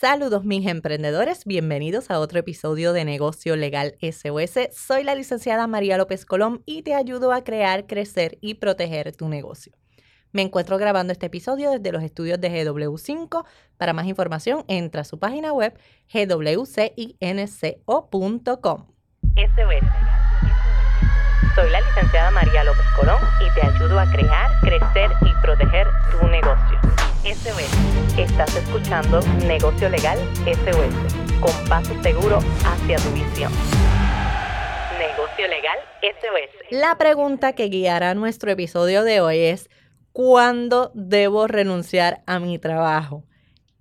Saludos mis emprendedores, bienvenidos a otro episodio de Negocio Legal SOS. Soy la licenciada María López Colón y te ayudo a crear, crecer y proteger tu negocio. Me encuentro grabando este episodio desde los estudios de GW5. Para más información, entra a su página web gwcinco.com. Soy la licenciada María López Colón y te ayudo a crear, Estás escuchando Negocio Legal SOS, con paso seguro hacia tu visión. Negocio Legal SOS. La pregunta que guiará nuestro episodio de hoy es, ¿cuándo debo renunciar a mi trabajo?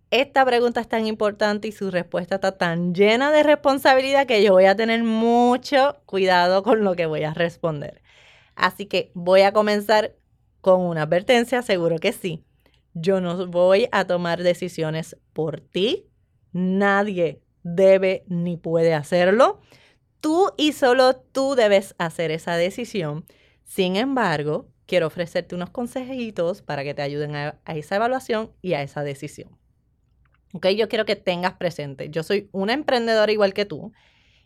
Esta pregunta es tan importante y su respuesta está tan llena de responsabilidad que yo voy a tener mucho cuidado con lo que voy a responder. Así que voy a comenzar con una advertencia, seguro que sí. Yo no voy a tomar decisiones por ti. Nadie debe ni puede hacerlo. Tú y solo tú debes hacer esa decisión. Sin embargo, quiero ofrecerte unos consejitos para que te ayuden a, esa evaluación y a esa decisión. ¿ok? Yo quiero que tengas presente, yo soy una emprendedora igual que tú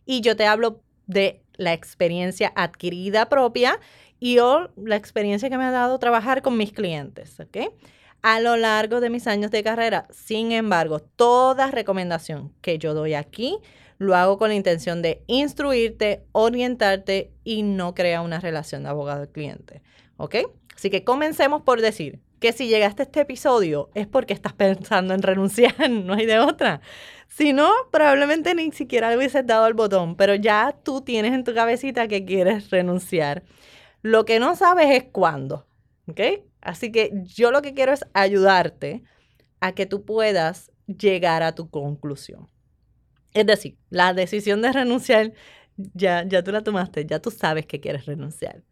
y yo te hablo de la experiencia adquirida propia y o la experiencia que me ha dado trabajar con mis clientes, ¿ok? A lo largo de mis años de carrera, sin embargo, toda recomendación que yo doy aquí lo hago con la intención de instruirte, orientarte y no crear una relación de abogado-cliente, ¿ok? Así que comencemos por decir, que si llegaste a este episodio es porque estás pensando en renunciar, no hay de otra. Si no, probablemente ni siquiera le hubieses dado el botón, pero ya tú tienes en tu cabecita que quieres renunciar. Lo que no sabes es cuándo, ¿ok? Así que yo lo que quiero es ayudarte a que tú puedas llegar a tu conclusión. Es decir, la decisión de renunciar ya, ya tú la tomaste, ya tú sabes que quieres renunciar.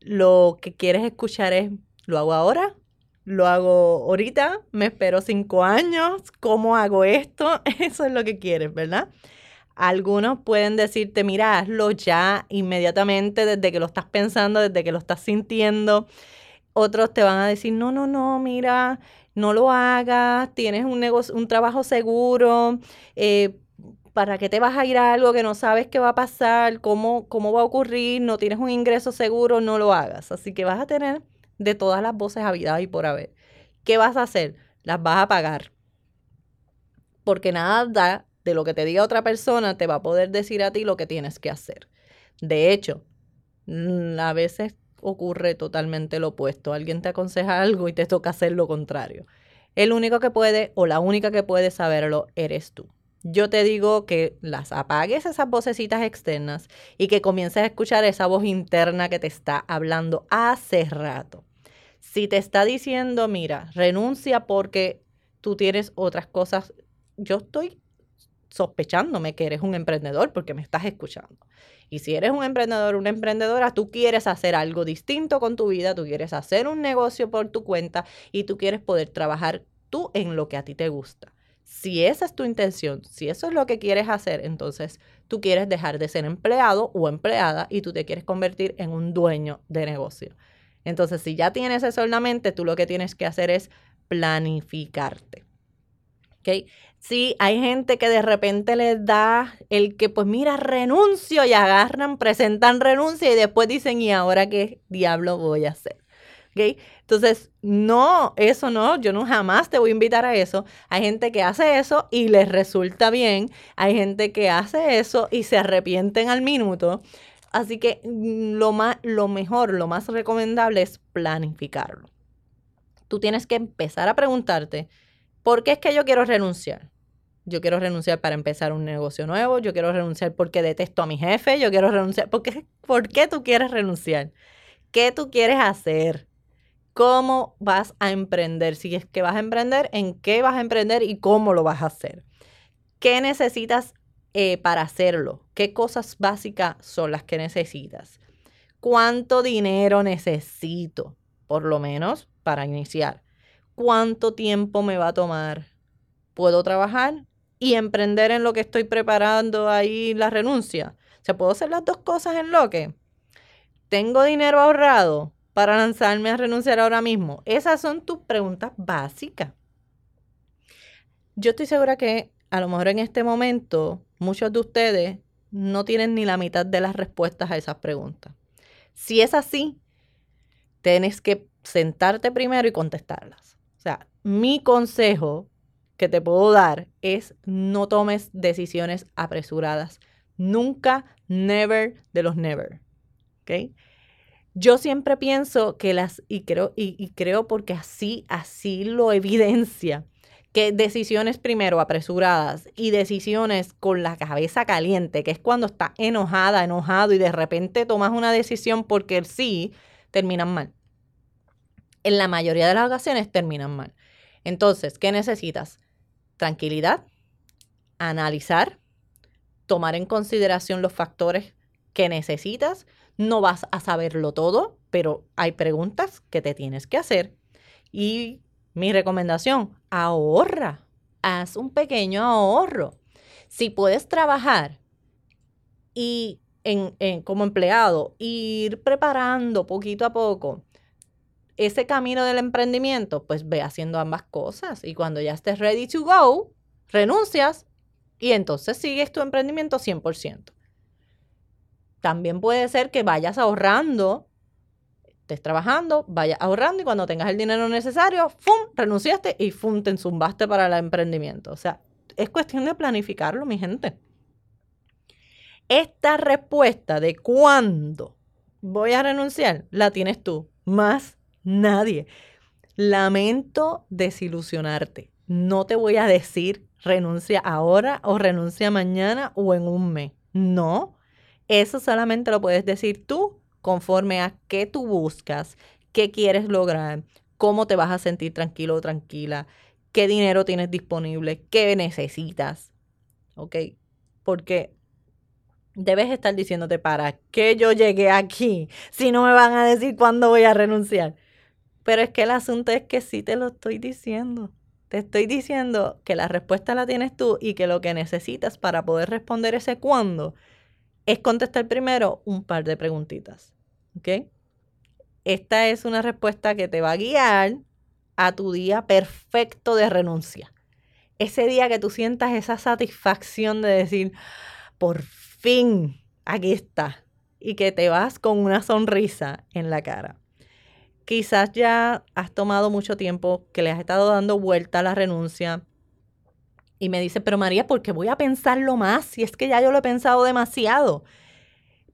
Lo que quieres escuchar es, ¿lo hago ahora lo hago ahorita, me espero cinco años, ¿cómo hago esto? Eso es lo que quieres, ¿verdad? Algunos pueden decirte, mira, hazlo ya inmediatamente desde que lo estás pensando, desde que lo estás sintiendo. Otros te van a decir, no, no, no, mira, no lo hagas, tienes un negocio, un trabajo seguro, eh, ¿para qué te vas a ir a algo que no sabes qué va a pasar? ¿Cómo, ¿Cómo va a ocurrir? No tienes un ingreso seguro, no lo hagas. Así que vas a tener de todas las voces habidas y por haber. ¿Qué vas a hacer? Las vas a pagar. Porque nada de lo que te diga otra persona te va a poder decir a ti lo que tienes que hacer. De hecho, mm, a veces ocurre totalmente lo opuesto. Alguien te aconseja algo y te toca hacer lo contrario. El único que puede o la única que puede saberlo eres tú. Yo te digo que las apagues esas vocecitas externas y que comiences a escuchar esa voz interna que te está hablando hace rato. Si te está diciendo, mira, renuncia porque tú tienes otras cosas, yo estoy sospechándome que eres un emprendedor porque me estás escuchando. Y si eres un emprendedor, una emprendedora, tú quieres hacer algo distinto con tu vida, tú quieres hacer un negocio por tu cuenta y tú quieres poder trabajar tú en lo que a ti te gusta. Si esa es tu intención, si eso es lo que quieres hacer, entonces tú quieres dejar de ser empleado o empleada y tú te quieres convertir en un dueño de negocio. Entonces, si ya tienes eso en la mente, tú lo que tienes que hacer es planificarte. ¿Ok? Sí, hay gente que de repente les da el que, pues mira, renuncio y agarran, presentan renuncia y después dicen, ¿y ahora qué diablo voy a hacer? Entonces, no, eso no, yo no jamás te voy a invitar a eso. Hay gente que hace eso y les resulta bien. Hay gente que hace eso y se arrepienten al minuto. Así que mm, lo, más, lo mejor, lo más recomendable es planificarlo. Tú tienes que empezar a preguntarte, ¿por qué es que yo quiero renunciar? Yo quiero renunciar para empezar un negocio nuevo, yo quiero renunciar porque detesto a mi jefe, yo quiero renunciar. ¿Por qué, ¿Por qué tú quieres renunciar? ¿Qué tú quieres hacer? ¿Cómo vas a emprender? Si es que vas a emprender, ¿en qué vas a emprender y cómo lo vas a hacer? ¿Qué necesitas eh, para hacerlo? ¿Qué cosas básicas son las que necesitas? ¿Cuánto dinero necesito? Por lo menos para iniciar. ¿Cuánto tiempo me va a tomar? ¿Puedo trabajar y emprender en lo que estoy preparando ahí la renuncia? ¿Se puedo hacer las dos cosas en lo que? ¿Tengo dinero ahorrado para lanzarme a renunciar ahora mismo? Esas son tus preguntas básicas. Yo estoy segura que a lo mejor en este momento muchos de ustedes no tienen ni la mitad de las respuestas a esas preguntas. Si es así, tienes que sentarte primero y contestarlas. O sea, mi consejo que te puedo dar es no tomes decisiones apresuradas. Nunca, never de los never. Yo siempre pienso que las, y creo, y, creo porque así, así lo evidencia, que decisiones primero apresuradas y decisiones con la cabeza caliente, que es cuando estás enojada, enojado y de repente tomas una decisión porque sí, terminan mal. En la mayoría de las ocasiones terminan mal. Entonces, ¿qué necesitas? Tranquilidad, analizar, tomar en consideración los factores que necesitas. No vas a saberlo todo, pero hay preguntas que te tienes que hacer. Y mi recomendación, ahorra, haz un pequeño ahorro. Si puedes trabajar y en, como empleado, ir preparando poquito a poco ese camino del emprendimiento, pues ve haciendo ambas cosas. Y cuando ya estés ready to go, renuncias y entonces sigues tu emprendimiento 100%. También puede ser que vayas ahorrando, estés trabajando, vayas ahorrando y cuando tengas el dinero necesario, ¡fum! renunciaste y ¡fum! te zumbaste para el emprendimiento. O sea, es cuestión de planificarlo, mi gente. Esta respuesta de cuándo voy a renunciar la tienes tú, más nadie. Lamento desilusionarte. No te voy a decir renuncia ahora o renuncia mañana o en un mes. No, eso solamente lo puedes decir tú conforme a qué tú buscas, qué quieres lograr, cómo te vas a sentir tranquilo o tranquila, qué dinero tienes disponible, qué necesitas. ¿Ok? Porque debes estar diciéndote para qué yo llegué aquí si no me van a decir cuándo voy a renunciar. Pero es que el asunto es que sí te lo estoy diciendo. Te estoy diciendo que la respuesta la tienes tú y que lo que necesitas para poder responder ese cuándo es contestar primero un par de preguntitas. ¿Ok? Esta es una respuesta que te va a guiar a tu día perfecto de renuncia. Ese día que tú sientas esa satisfacción de decir, por fin, aquí está. Y que te vas con una sonrisa en la cara. Quizás ya has tomado mucho tiempo que le has estado dando vuelta a la renuncia. Y me dice, pero María, ¿por qué voy a pensarlo más? Si es que ya yo lo he pensado demasiado.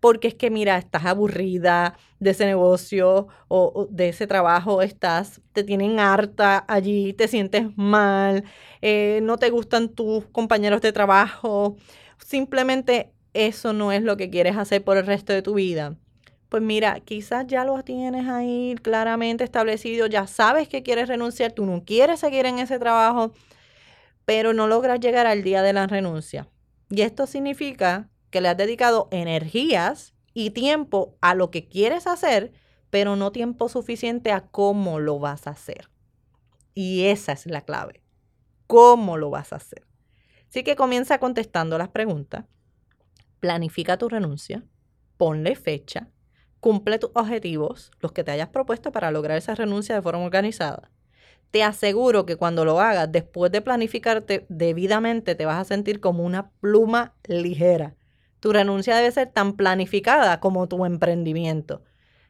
Porque es que, mira, estás aburrida de ese negocio o, de ese trabajo, estás, te tienen harta allí, te sientes mal, eh, no te gustan tus compañeros de trabajo. Simplemente eso no es lo que quieres hacer por el resto de tu vida. Pues mira, quizás ya lo tienes ahí claramente establecido, ya sabes que quieres renunciar, tú no quieres seguir en ese trabajo, pero no logras llegar al día de la renuncia. Y esto significa que le has dedicado energías y tiempo a lo que quieres hacer, pero no tiempo suficiente a cómo lo vas a hacer. Y esa es la clave. ¿Cómo lo vas a hacer? Así que comienza contestando las preguntas planifica tu renuncia, ponle fecha, cumple tus objetivos, los que te hayas propuesto para lograr esa renuncia de forma organizada. Te aseguro que cuando lo hagas, después de planificarte debidamente, te vas a sentir como una pluma ligera. Tu renuncia debe ser tan planificada como tu emprendimiento.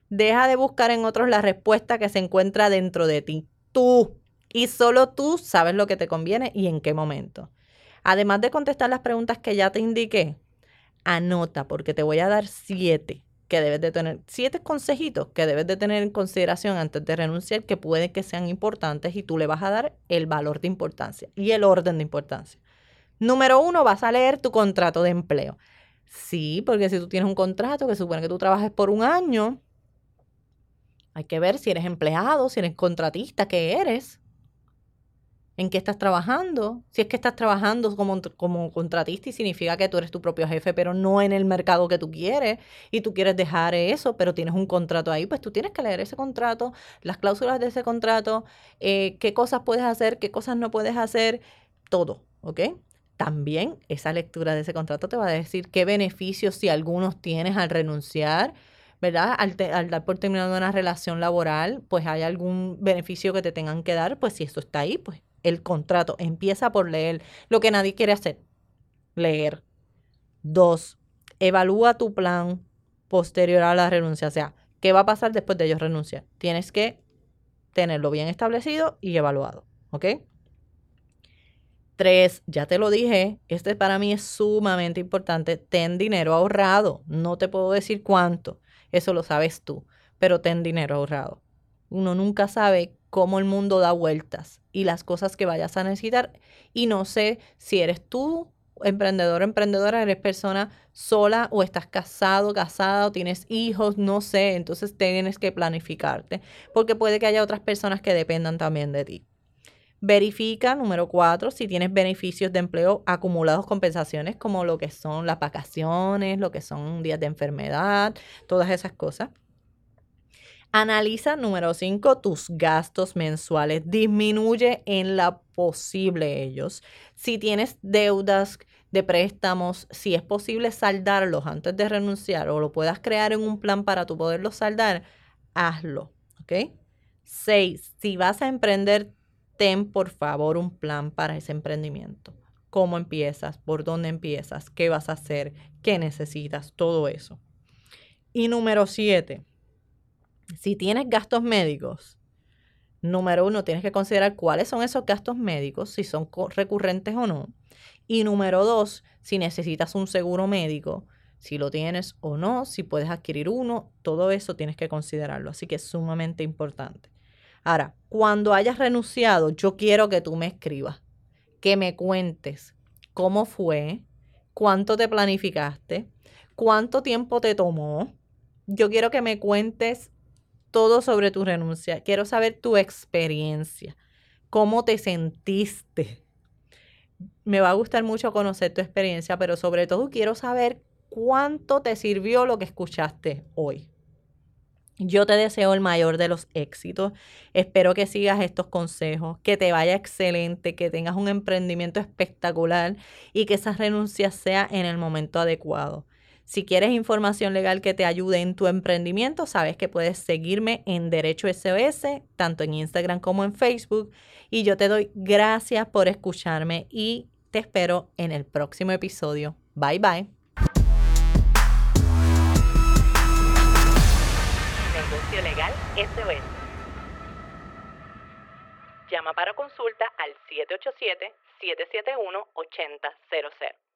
Deja de buscar en otros la respuesta que se encuentra dentro de ti. Tú y solo tú sabes lo que te conviene y en qué momento. Además de contestar las preguntas que ya te indiqué, anota porque te voy a dar siete que debes de tener, siete consejitos que debes de tener en consideración antes de renunciar que puede que sean importantes y tú le vas a dar el valor de importancia y el orden de importancia. Número uno, vas a leer tu contrato de empleo. Sí, porque si tú tienes un contrato que supone que tú trabajes por un año, hay que ver si eres empleado, si eres contratista, qué eres en qué estás trabajando. Si es que estás trabajando como, como contratista y significa que tú eres tu propio jefe, pero no en el mercado que tú quieres y tú quieres dejar eso, pero tienes un contrato ahí, pues tú tienes que leer ese contrato, las cláusulas de ese contrato, eh, qué cosas puedes hacer, qué cosas no puedes hacer, todo, ¿ok? También esa lectura de ese contrato te va a decir qué beneficios, si algunos tienes al renunciar, ¿verdad? Al, al, dar por terminado una relación laboral, pues hay algún beneficio que te tengan que dar, pues si eso está ahí, pues el contrato. Empieza por leer lo que nadie quiere hacer. Leer. Dos, evalúa tu plan posterior a la renuncia. O sea, ¿qué va a pasar después de ellos renunciar? Tienes que tenerlo bien establecido y evaluado. ¿Ok? Tres, ya te lo dije, este para mí es sumamente importante. Ten dinero ahorrado. No te puedo decir cuánto. Eso lo sabes tú. Pero ten dinero ahorrado. Uno nunca sabe cómo el mundo da vueltas y las cosas que vayas a necesitar. Y no sé si eres tú emprendedor, emprendedora, eres persona sola o estás casado, casada o tienes hijos, no sé, entonces tienes que planificarte porque puede que haya otras personas que dependan también de ti. Verifica, número cuatro, si tienes beneficios de empleo acumulados, compensaciones como lo que son las vacaciones, lo que son días de enfermedad, todas esas cosas. Analiza, número 5, tus gastos mensuales. Disminuye en la posible ellos. Si tienes deudas de préstamos, si es posible saldarlos antes de renunciar o lo puedas crear en un plan para tú poderlos saldar, hazlo. ¿Ok? 6. Si vas a emprender, ten por favor un plan para ese emprendimiento. ¿Cómo empiezas? ¿Por dónde empiezas? ¿Qué vas a hacer? ¿Qué necesitas? Todo eso. Y número 7 si tienes gastos médicos, número uno, tienes que considerar cuáles son esos gastos médicos, si son recurrentes o no. Y número dos, si necesitas un seguro médico, si lo tienes o no, si puedes adquirir uno, todo eso tienes que considerarlo. Así que es sumamente importante. Ahora, cuando hayas renunciado, yo quiero que tú me escribas, que me cuentes cómo fue, cuánto te planificaste, cuánto tiempo te tomó. Yo quiero que me cuentes todo sobre tu renuncia. Quiero saber tu experiencia, cómo te sentiste. Me va a gustar mucho conocer tu experiencia, pero sobre todo quiero saber cuánto te sirvió lo que escuchaste hoy. Yo te deseo el mayor de los éxitos. Espero que sigas estos consejos, que te vaya excelente, que tengas un emprendimiento espectacular y que esa renuncia sea en el momento adecuado. Si quieres información legal que te ayude en tu emprendimiento, sabes que puedes seguirme en Derecho SOS, tanto en Instagram como en Facebook. Y yo te doy gracias por escucharme y te espero en el próximo episodio. Bye bye. Negocio Legal SOS. Llama para consulta al 787-771-8000.